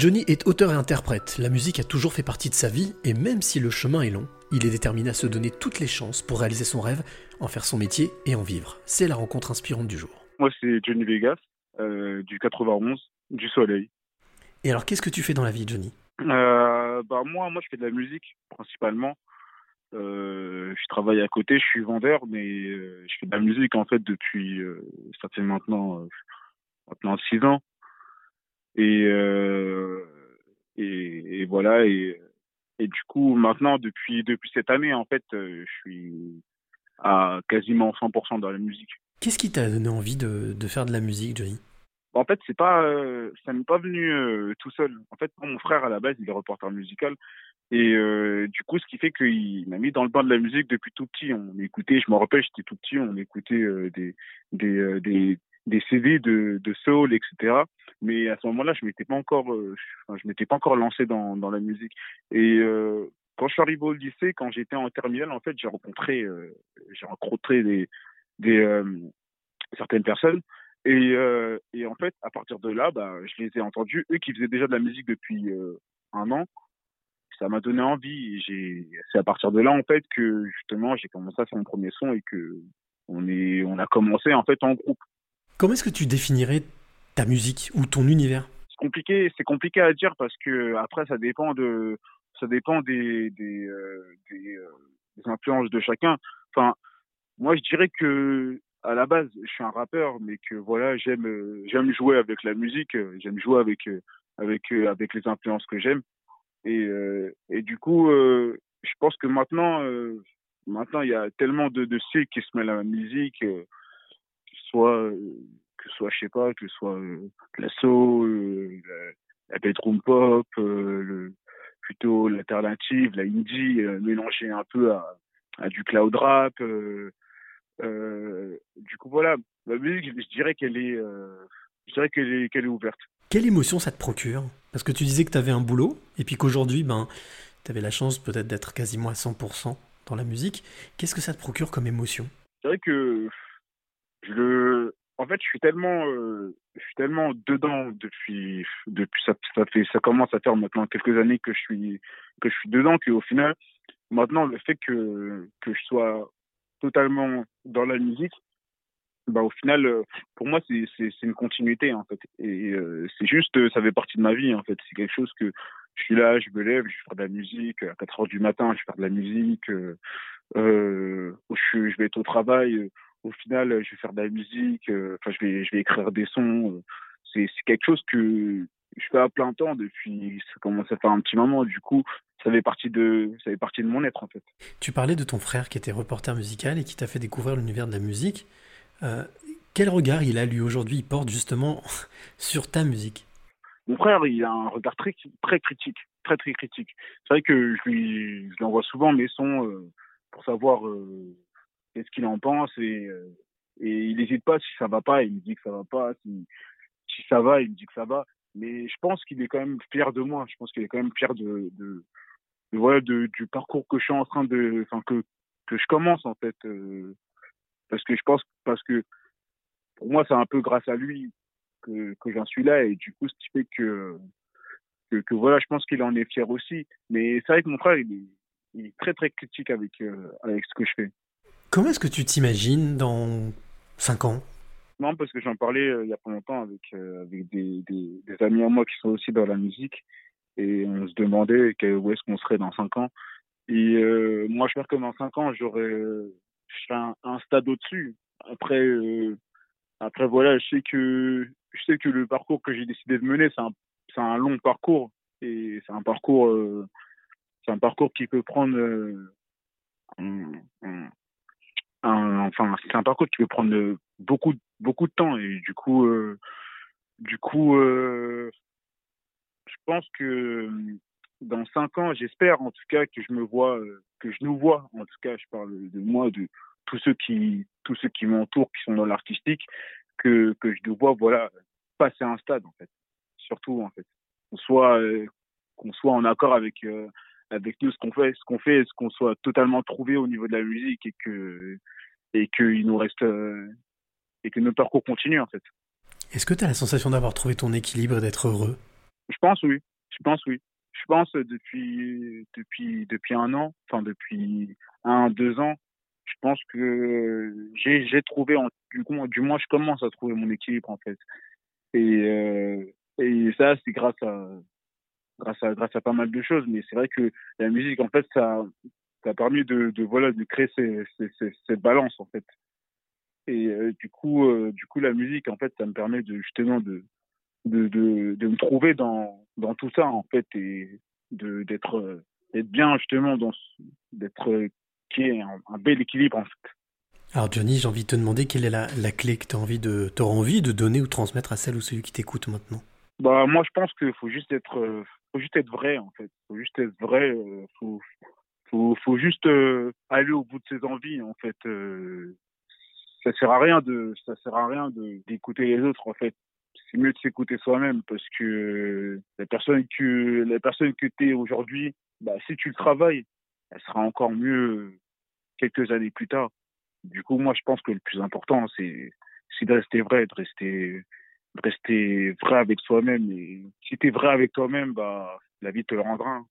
Johnny est auteur et interprète, la musique a toujours fait partie de sa vie, et même si le chemin est long, il est déterminé à se donner toutes les chances pour réaliser son rêve, en faire son métier et en vivre. C'est la rencontre inspirante du jour. Moi c'est Johnny Vegas, euh, du 91, du Soleil. Et alors qu'est-ce que tu fais dans la vie Johnny? Euh, bah moi, moi je fais de la musique principalement. Euh, je travaille à côté, je suis vendeur, mais euh, je fais de la musique en fait depuis ça fait maintenant maintenant six ans. Et, et, et voilà et et du coup maintenant depuis depuis cette année en fait je suis à quasiment 100% dans la musique. Qu'est-ce qui t'a donné envie de, de faire de la musique, Johnny? En fait, c'est pas, euh, ça n'est pas venu euh, tout seul. En fait, mon frère à la base, il est reporter musical, et euh, du coup, ce qui fait qu'il m'a mis dans le bain de la musique depuis tout petit. On écoutait, je me rappelle, j'étais tout petit, on écoutait des des, des des CD de, de soul, etc. Mais à ce moment-là, je m'étais pas encore, enfin, je m'étais pas encore lancé dans dans la musique. Et quand je suis arrivé au lycée, quand j'étais en terminale, en fait, j'ai rencontré, j'ai rencontré des des certaines personnes et, euh, et en fait, à partir de là, bah, je les ai entendus, eux qui faisaient déjà de la musique depuis euh, un an. Ça m'a donné envie. J'ai, c'est à partir de là, en fait, que justement, j'ai commencé à faire mon premier son et que on est, on a commencé en fait en groupe. Comment est-ce que tu définirais ta musique ou ton univers? C'est compliqué, c'est compliqué à dire parce que après, ça dépend de, ça dépend euh, euh, des influences de chacun. Enfin, moi, je dirais que à la base, je suis un rappeur, mais que voilà, j'aime euh, j'aime jouer avec la musique, j'aime jouer avec avec avec les influences que j'aime. Et du coup, je pense que maintenant maintenant il y a tellement de de qui se mêlent à la musique, que soit que soit je sais pas, que ce soit la soul, la, la bedroom pop, le, plutôt l'alternative, la indie, mélangée un peu à, à du cloud rap. Euh, du coup, voilà, la musique, je, dirais qu'elle est, euh, je dirais qu'elle est, qu'elle est ouverte. Quelle émotion ça te procure? Parce que tu disais que tu avais un boulot, et puis qu'aujourd'hui, ben, tu avais la chance peut-être d'être quasiment à 100% dans la musique. Qu'est-ce que ça te procure comme émotion? C'est vrai que je le, en fait, je suis tellement, euh, je suis tellement dedans depuis, depuis ça, ça fait, ça commence à faire maintenant quelques années que je suis, que je suis dedans, qu'au final, maintenant le fait que que je sois totalement dans la musique, bah au final, euh, pour moi, c'est c'est une continuité en fait. Et euh, c'est juste, euh, ça fait partie de ma vie en fait. C'est quelque chose que je suis là, je me lève, je fais de la musique. À 4 heures du matin, je fais de la musique. Euh, je, je vais être au travail. Au final, je vais faire de la musique. Enfin, je vais je vais écrire des sons. C'est quelque chose que je fais à plein temps depuis. Ça commence à faire un petit moment. Du coup, ça fait partie de ça fait partie de mon être en fait. Tu parlais de ton frère qui était reporter musical et qui t'a fait découvrir l'univers de la musique. Euh, quel regard il a lui aujourd'hui? Il porte justement sur ta musique. Mon frère, il a un regard très très critique, très très critique. C'est vrai que je lui je lui envoie souvent mes sons euh, pour savoir euh, qu'est-ce qu'il en pense et euh, et il n'hésite pas si ça va pas, il me dit que ça va pas. Si ça va, il me dit que ça va. Mais je pense qu'il est quand même fier de moi. Je pense qu'il est quand même fier de, de, voilà de, du parcours que je suis en train de enfin que que je commence en fait euh, parce que je pense parce que pour moi c'est un peu grâce à lui que que j'en suis là et du coup ce qui fait que que, que voilà je pense qu'il en est fier aussi mais c'est vrai que mon frère il est, il est très très critique avec euh, avec ce que je fais comment est-ce que tu t'imagines dans cinq ans? Non parce que j'en parlais euh, il y a pas longtemps avec euh, avec des, des amis à moi qui sont aussi dans la musique et on se demandait où est-ce qu'on serait dans cinq ans. Et euh, moi, je pense que dans cinq ans, j'aurais un, un stade au-dessus. Après, après voilà, je sais que je sais que le parcours que j'ai décidé de mener, c'est un, un long parcours et c'est un parcours, un parcours qui peut prendre, un, enfin, c'est un parcours qui peut prendre beaucoup, beaucoup de temps et du coup, euh, du coup, euh, je pense que dans cinq ans, j'espère en tout cas que je me vois, que je nous vois, en tout cas, je parle de moi, de tous ceux qui, tous ceux qui m'entourent, qui sont dans l'artistique, que, que je nous vois, voilà, passer un stade, en fait. Surtout, en fait. Qu'on soit, qu'on soit en accord avec, avec nous, ce qu'on fait, ce qu'on fait, ce qu'on soit totalement trouvé au niveau de la musique et que, et qu'il nous reste, et que notre parcours continue, en fait. Est-ce que tu as la sensation d'avoir trouvé ton équilibre et d'être heureux? Je pense, oui. Je pense oui. Je pense depuis depuis depuis un an, enfin depuis un deux ans, je pense que j'ai j'ai trouvé du coup du moins je commence à trouver mon équilibre en fait. Et euh, et ça c'est grâce à grâce à grâce à pas mal de choses, mais c'est vrai que la musique en fait ça ça a permis de, de voilà de créer ces, ces, cette balance en fait. Et euh, du coup euh, du coup la musique en fait ça me permet de justement de de, de, de me trouver dans, dans tout ça en fait et de d'être d'être bien justement dans d'être qui est un, un, bel équilibre en fait. Alors Johnny, j'ai envie de te demander quelle est la, la clé que tu as envie de auras envie de donner ou transmettre à celle ou celui qui t'écoute maintenant? Bah moi je pense qu'il faut juste être faut juste être vrai en fait, faut juste être vrai, euh, faut faut faut juste euh, aller au bout de ses envies en fait. Euh, ça sert à rien de ça sert à rien de d'écouter les autres en fait c'est mieux de s'écouter soi-même parce que la personne que la personne que tu es aujourd'hui, bah, si tu le travailles, elle sera encore mieux quelques années plus tard. Du coup, moi, je pense que le plus important, c'est de rester vrai, de rester rester vrai avec soi-même. Et si tu es vrai avec toi-même, bah, la vie te le rendra.